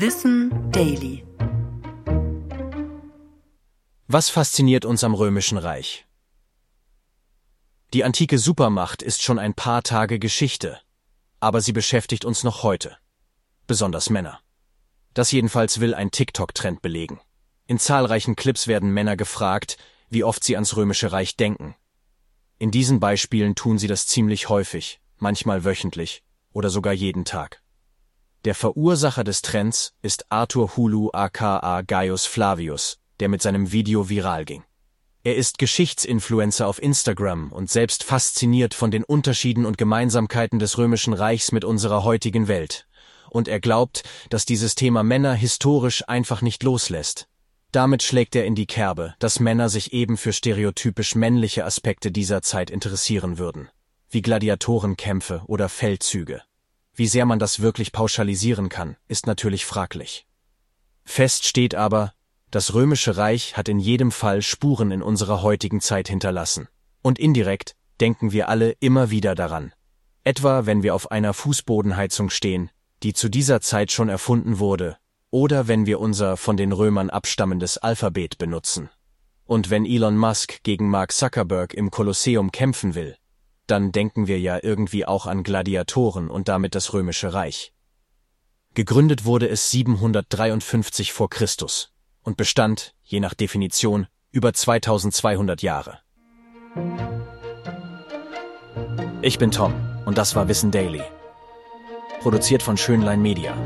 Wissen Daily. Was fasziniert uns am Römischen Reich? Die antike Supermacht ist schon ein paar Tage Geschichte, aber sie beschäftigt uns noch heute. Besonders Männer. Das jedenfalls will ein TikTok-Trend belegen. In zahlreichen Clips werden Männer gefragt, wie oft sie ans Römische Reich denken. In diesen Beispielen tun sie das ziemlich häufig, manchmal wöchentlich oder sogar jeden Tag. Der Verursacher des Trends ist Arthur Hulu aka Gaius Flavius, der mit seinem Video viral ging. Er ist Geschichtsinfluencer auf Instagram und selbst fasziniert von den Unterschieden und Gemeinsamkeiten des römischen Reichs mit unserer heutigen Welt. Und er glaubt, dass dieses Thema Männer historisch einfach nicht loslässt. Damit schlägt er in die Kerbe, dass Männer sich eben für stereotypisch männliche Aspekte dieser Zeit interessieren würden, wie Gladiatorenkämpfe oder Feldzüge. Wie sehr man das wirklich pauschalisieren kann, ist natürlich fraglich. Fest steht aber, das römische Reich hat in jedem Fall Spuren in unserer heutigen Zeit hinterlassen. Und indirekt denken wir alle immer wieder daran. Etwa wenn wir auf einer Fußbodenheizung stehen, die zu dieser Zeit schon erfunden wurde oder wenn wir unser von den Römern abstammendes Alphabet benutzen. Und wenn Elon Musk gegen Mark Zuckerberg im Kolosseum kämpfen will, dann denken wir ja irgendwie auch an Gladiatoren und damit das römische Reich. Gegründet wurde es 753 vor Christus und bestand, je nach Definition, über 2200 Jahre. Ich bin Tom und das war Wissen Daily. Produziert von Schönlein Media.